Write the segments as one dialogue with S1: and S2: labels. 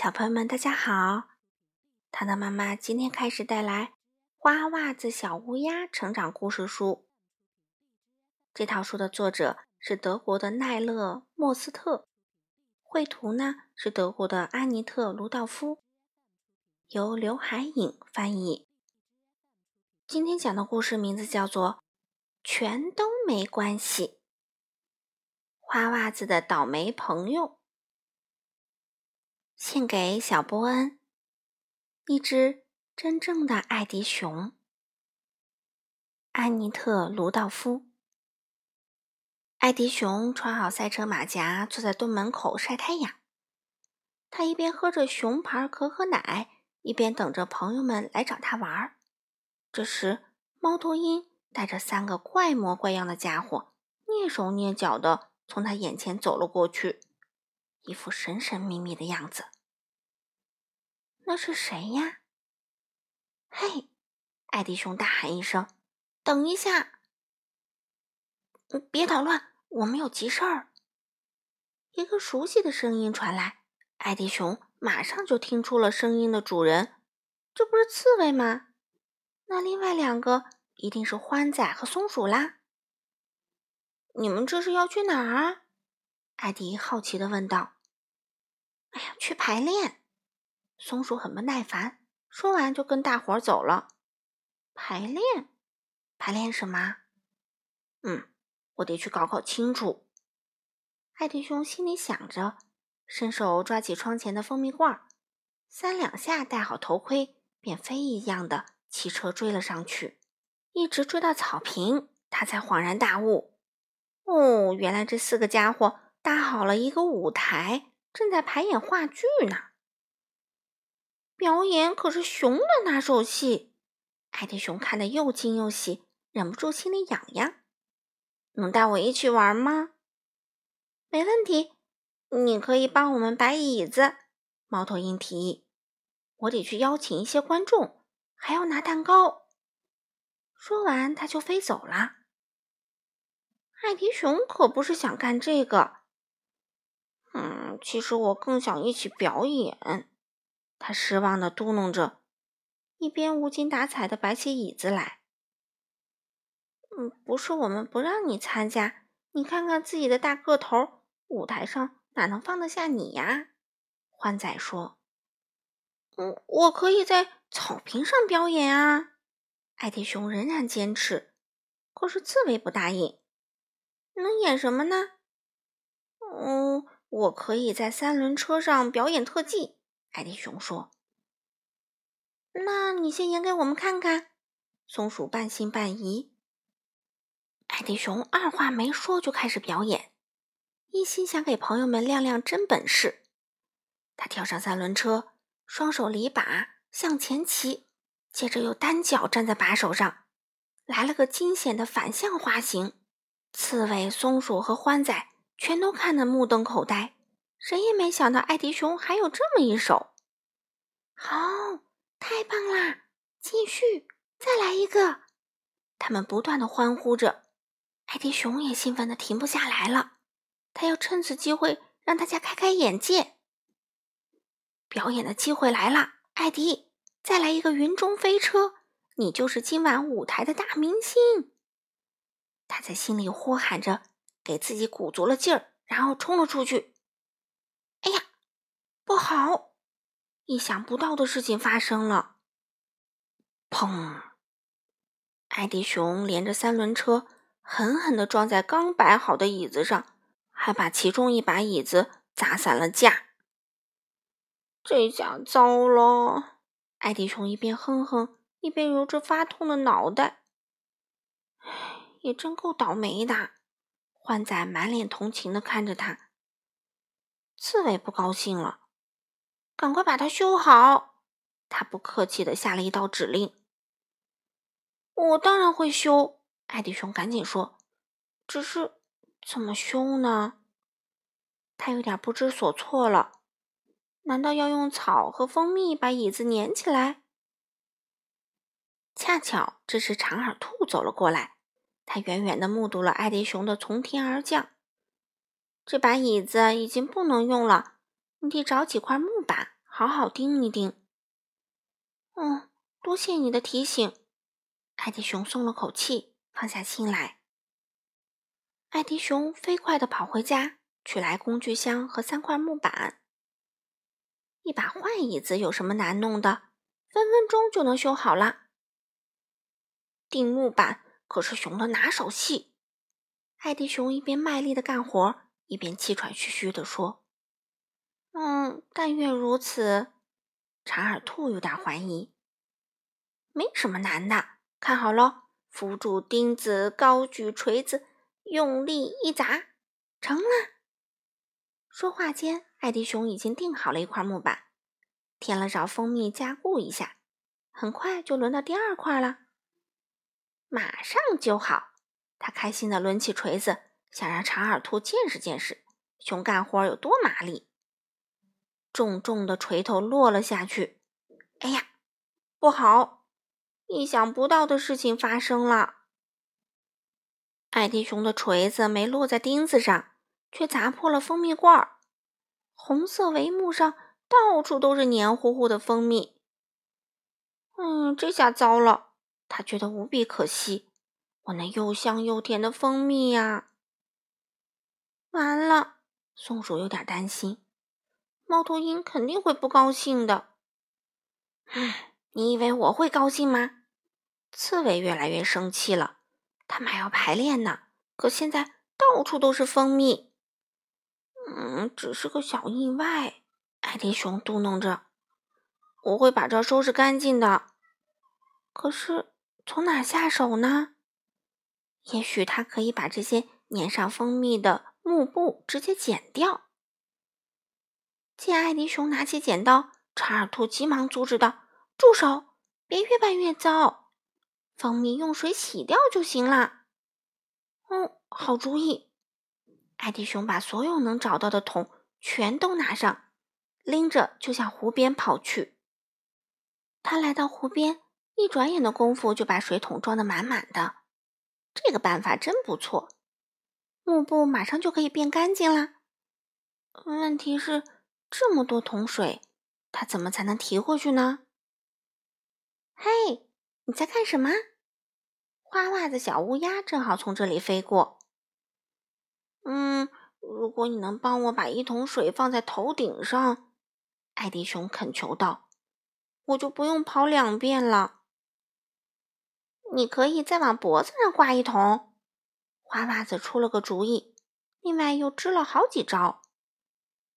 S1: 小朋友们，大家好！糖糖妈妈今天开始带来《花袜子小乌鸦》成长故事书。这套书的作者是德国的奈勒·莫斯特，绘图呢是德国的安妮特·卢道夫，由刘海颖翻译。今天讲的故事名字叫做《全都没关系》。花袜子的倒霉朋友，献给小波恩，一只真正的爱迪熊。安妮特·卢道夫。爱迪熊穿好赛车马甲，坐在洞门口晒太阳。他一边喝着熊牌可可奶，一边等着朋友们来找他玩儿。这时，猫头鹰带着三个怪模怪样的家伙，蹑手蹑脚的。从他眼前走了过去，一副神神秘秘的样子。那是谁呀？嘿！艾迪熊大喊一声：“等一下！别捣乱，我们有急事儿。”一个熟悉的声音传来，艾迪熊马上就听出了声音的主人。这不是刺猬吗？那另外两个一定是欢仔和松鼠啦。你们这是要去哪儿？艾迪好奇的问道。“去排练。”松鼠很不耐烦，说完就跟大伙儿走了。“排练？排练什么？”“嗯，我得去搞搞清楚。”艾迪熊心里想着，伸手抓起窗前的蜂蜜罐，三两下戴好头盔，便飞一样的骑车追了上去，一直追到草坪，他才恍然大悟。哦，原来这四个家伙搭好了一个舞台，正在排演话剧呢。表演可是熊的拿手戏，艾迪熊看得又惊又喜，忍不住心里痒痒。能带我一起玩吗？没问题，你可以帮我们摆椅子。猫头鹰提议。我得去邀请一些观众，还要拿蛋糕。说完，他就飞走了。艾迪熊可不是想干这个。嗯，其实我更想一起表演。他失望的嘟囔着，一边无精打采的摆起椅子来。嗯，不是我们不让你参加，你看看自己的大个头，舞台上哪能放得下你呀？欢仔说。嗯，我可以在草坪上表演啊。艾迪熊仍然坚持，可是刺猬不答应。能演什么呢？嗯，我可以在三轮车上表演特技。艾迪熊说：“那你先演给我们看看。”松鼠半信半疑。艾迪熊二话没说就开始表演，一心想给朋友们亮亮真本事。他跳上三轮车，双手离把向前骑，接着又单脚站在把手上，来了个惊险的反向滑行。刺猬、松鼠和欢仔全都看得目瞪口呆，谁也没想到艾迪熊还有这么一手。好，太棒啦！继续，再来一个！他们不断的欢呼着。艾迪熊也兴奋的停不下来了，他要趁此机会让大家开开眼界。表演的机会来了，艾迪，再来一个云中飞车，你就是今晚舞台的大明星。他在心里呼喊着，给自己鼓足了劲儿，然后冲了出去。哎呀，不好！意想不到的事情发生了。砰！艾迪熊连着三轮车狠狠地撞在刚摆好的椅子上，还把其中一把椅子砸散了架。这下糟了！艾迪熊一边哼哼，一边揉着发痛的脑袋。也真够倒霉的，欢仔满脸同情的看着他。刺猬不高兴了，赶快把它修好。他不客气的下了一道指令。我当然会修，艾迪熊赶紧说。只是怎么修呢？他有点不知所措了。难道要用草和蜂蜜把椅子粘起来？恰巧这时长耳兔走了过来。他远远的目睹了艾迪熊的从天而降。这把椅子已经不能用了，你得找几块木板，好好钉一钉。嗯，多谢你的提醒。艾迪熊松了口气，放下心来。艾迪熊飞快地跑回家，取来工具箱和三块木板。一把坏椅子有什么难弄的？分分钟就能修好了。钉木板可是熊的拿手戏。艾迪熊一边卖力的干活，一边气喘吁吁地说：“嗯，但愿如此。”长耳兔有点怀疑。没什么难的，看好喽！扶住钉子，高举锤子，用力一砸，成了。说话间，艾迪熊已经钉好了一块木板，添了勺蜂蜜加固一下，很快就轮到第二块了。马上就好，他开心地抡起锤子，想让长耳兔见识见识熊干活有多麻利。重重的锤头落了下去，哎呀，不好！意想不到的事情发生了。艾迪熊的锤子没落在钉子上，却砸破了蜂蜜罐儿。红色帷幕上到处都是黏糊糊的蜂蜜。嗯，这下糟了，他觉得无比可惜。我那又香又甜的蜂蜜呀！完了，松鼠有点担心。猫头鹰肯定会不高兴的。唉，你以为我会高兴吗？刺猬越来越生气了，他们还要排练呢。可现在到处都是蜂蜜。嗯，只是个小意外。艾迪熊嘟囔着：“我会把这收拾干净的。”可是从哪下手呢？也许他可以把这些粘上蜂蜜的幕布直接剪掉。见艾迪熊拿起剪刀，查尔兔急忙阻止道：“住手！别越办越糟。”蜂蜜用水洗掉就行了。嗯，好主意。艾迪熊把所有能找到的桶全都拿上，拎着就向湖边跑去。他来到湖边，一转眼的功夫就把水桶装得满满的。这个办法真不错，幕布马上就可以变干净了。问题是，这么多桶水，他怎么才能提回去呢？嘿！你在干什么？花袜子小乌鸦正好从这里飞过。嗯，如果你能帮我把一桶水放在头顶上，艾迪熊恳求道，我就不用跑两遍了。你可以再往脖子上挂一桶。花袜子出了个主意，另外又支了好几招。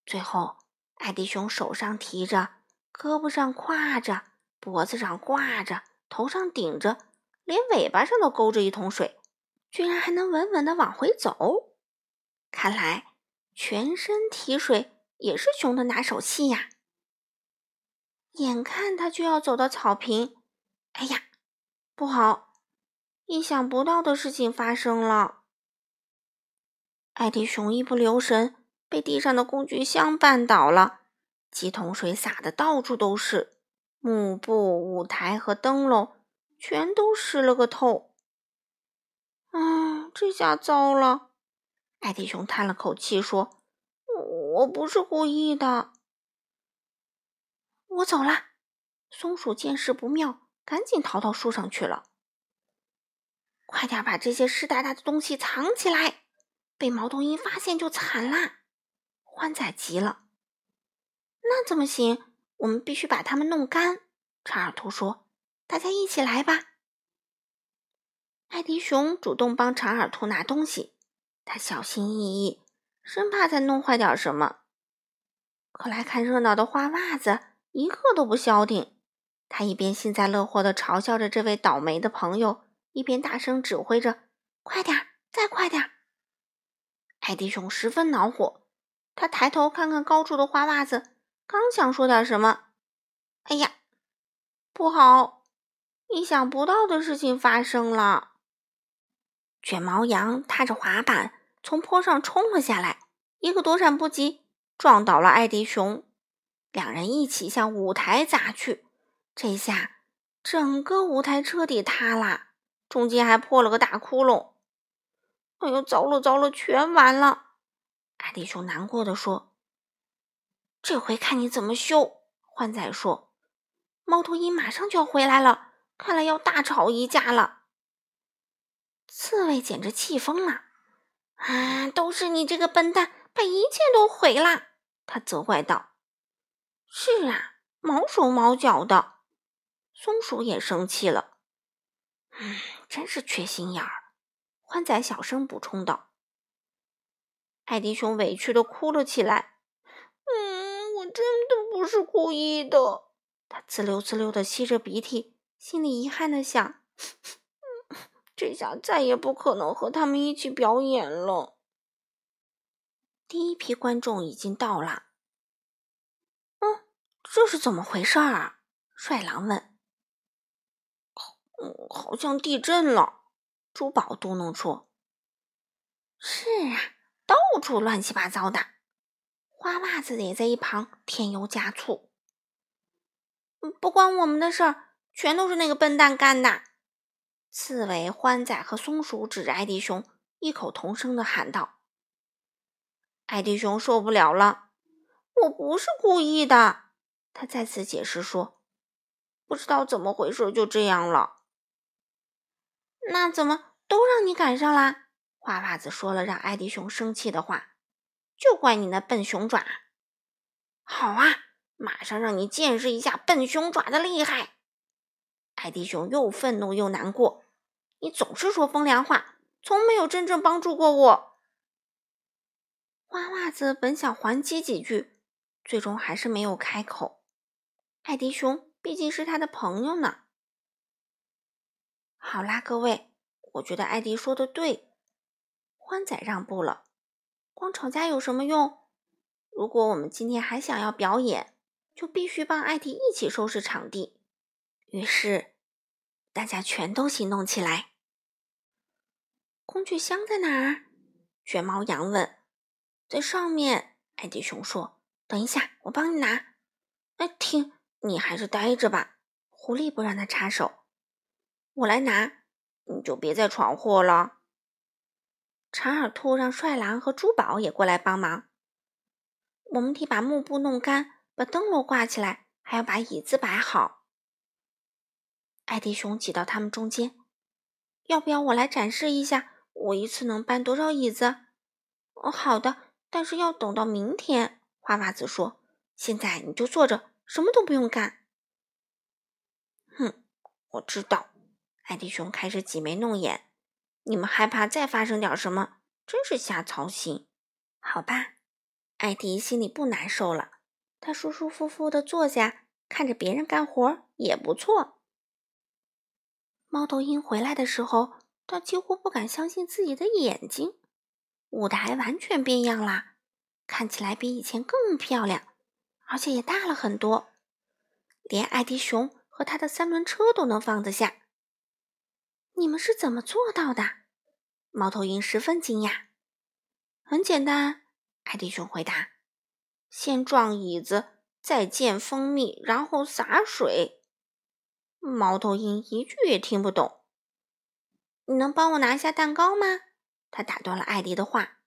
S1: 最后，艾迪熊手上提着，胳膊上挎着，脖子上挂着。头上顶着，连尾巴上都勾着一桶水，居然还能稳稳的往回走。看来全身提水也是熊的拿手戏呀！眼看他就要走到草坪，哎呀，不好！意想不到的事情发生了。艾迪熊一不留神，被地上的工具箱绊倒了，几桶水洒的到处都是。幕布、舞台和灯笼全都湿了个透。啊，这下糟了！艾迪熊叹了口气说：“我不是故意的。”我走了。松鼠见势不妙，赶紧逃到树上去了。快点把这些湿哒哒的东西藏起来，被猫头鹰发现就惨啦！欢仔急了：“那怎么行？”我们必须把它们弄干，查尔图说：“大家一起来吧。”艾迪熊主动帮长耳兔拿东西，他小心翼翼，生怕再弄坏点什么。可来看热闹的花袜子一个都不消停，他一边幸灾乐祸地嘲笑着这位倒霉的朋友，一边大声指挥着：“快点，再快点！”艾迪熊十分恼火，他抬头看看高处的花袜子。刚想说点什么，哎呀，不好！意想不到的事情发生了。卷毛羊踏着滑板从坡上冲了下来，一个躲闪不及，撞倒了艾迪熊。两人一起向舞台砸去，这下整个舞台彻底塌了，中间还破了个大窟窿。哎呦，糟了糟了，全完了！阿迪熊难过的说。这回看你怎么修！欢仔说：“猫头鹰马上就要回来了，看来要大吵一架了。”刺猬简直气疯了：“啊，都是你这个笨蛋，把一切都毁了！”他责怪道。“是啊，毛手毛脚的。”松鼠也生气了：“嗯，真是缺心眼儿。”欢仔小声补充道。艾迪熊委屈的哭了起来：“嗯，我真的不是故意的。”他滋溜滋溜的吸着鼻涕，心里遗憾的想：“这下再也不可能和他们一起表演了。”第一批观众已经到了。嗯，这是怎么回事儿？帅狼问。“好像地震了。”珠宝嘟囔说：“是啊，到处乱七八糟的。”花袜子也在一旁添油加醋：“不关我们的事儿，全都是那个笨蛋干的。”刺猬、欢仔和松鼠指着艾迪熊，异口同声的喊道：“艾迪熊受不了了，我不是故意的。”他再次解释说：“不知道怎么回事，就这样了。”那怎么都让你赶上啦？花袜子说了让艾迪熊生气的话，就怪你那笨熊爪。好啊，马上让你见识一下笨熊爪的厉害！艾迪熊又愤怒又难过，你总是说风凉话，从没有真正帮助过我。花袜子本想还击几句，最终还是没有开口。艾迪熊毕竟是他的朋友呢。好啦，各位，我觉得艾迪说的对。欢仔让步了，光吵架有什么用？如果我们今天还想要表演，就必须帮艾迪一起收拾场地。于是，大家全都行动起来。工具箱在哪儿？卷毛羊问。在上面，艾迪熊说。等一下，我帮你拿。哎，停，你还是待着吧。狐狸不让他插手。我来拿，你就别再闯祸了。长耳兔让帅狼和珠宝也过来帮忙。我们得把幕布弄干，把灯笼挂起来，还要把椅子摆好。艾迪熊挤到他们中间，要不要我来展示一下，我一次能搬多少椅子？哦，好的，但是要等到明天。花袜子说：“现在你就坐着，什么都不用干。”哼，我知道。艾迪熊开始挤眉弄眼，你们害怕再发生点什么？真是瞎操心。好吧，艾迪心里不难受了。他舒舒服服的坐下，看着别人干活也不错。猫头鹰回来的时候，他几乎不敢相信自己的眼睛。舞台完全变样啦，看起来比以前更漂亮，而且也大了很多，连艾迪熊和他的三轮车都能放得下。你们是怎么做到的？猫头鹰十分惊讶。很简单，艾迪熊回答：“先撞椅子，再溅蜂蜜，然后洒水。”猫头鹰一句也听不懂。你能帮我拿下蛋糕吗？他打断了艾迪的话。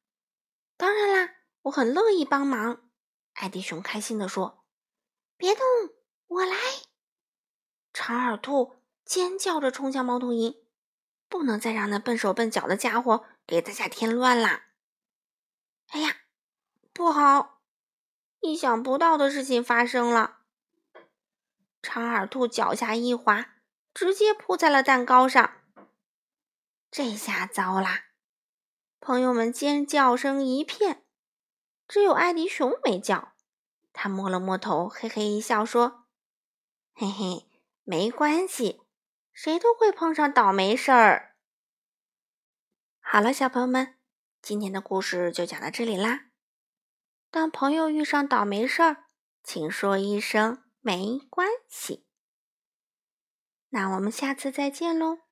S1: 当然啦，我很乐意帮忙。艾迪熊开心地说：“别动，我来！”长耳兔尖叫着冲向猫头鹰。不能再让那笨手笨脚的家伙给大家添乱啦！哎呀，不好！意想不到的事情发生了。长耳兔脚下一滑，直接扑在了蛋糕上。这下糟啦！朋友们尖叫声一片，只有艾迪熊没叫。他摸了摸头，嘿嘿一笑，说：“嘿嘿，没关系。”谁都会碰上倒霉事儿。好了，小朋友们，今天的故事就讲到这里啦。当朋友遇上倒霉事儿，请说一声没关系。那我们下次再见喽。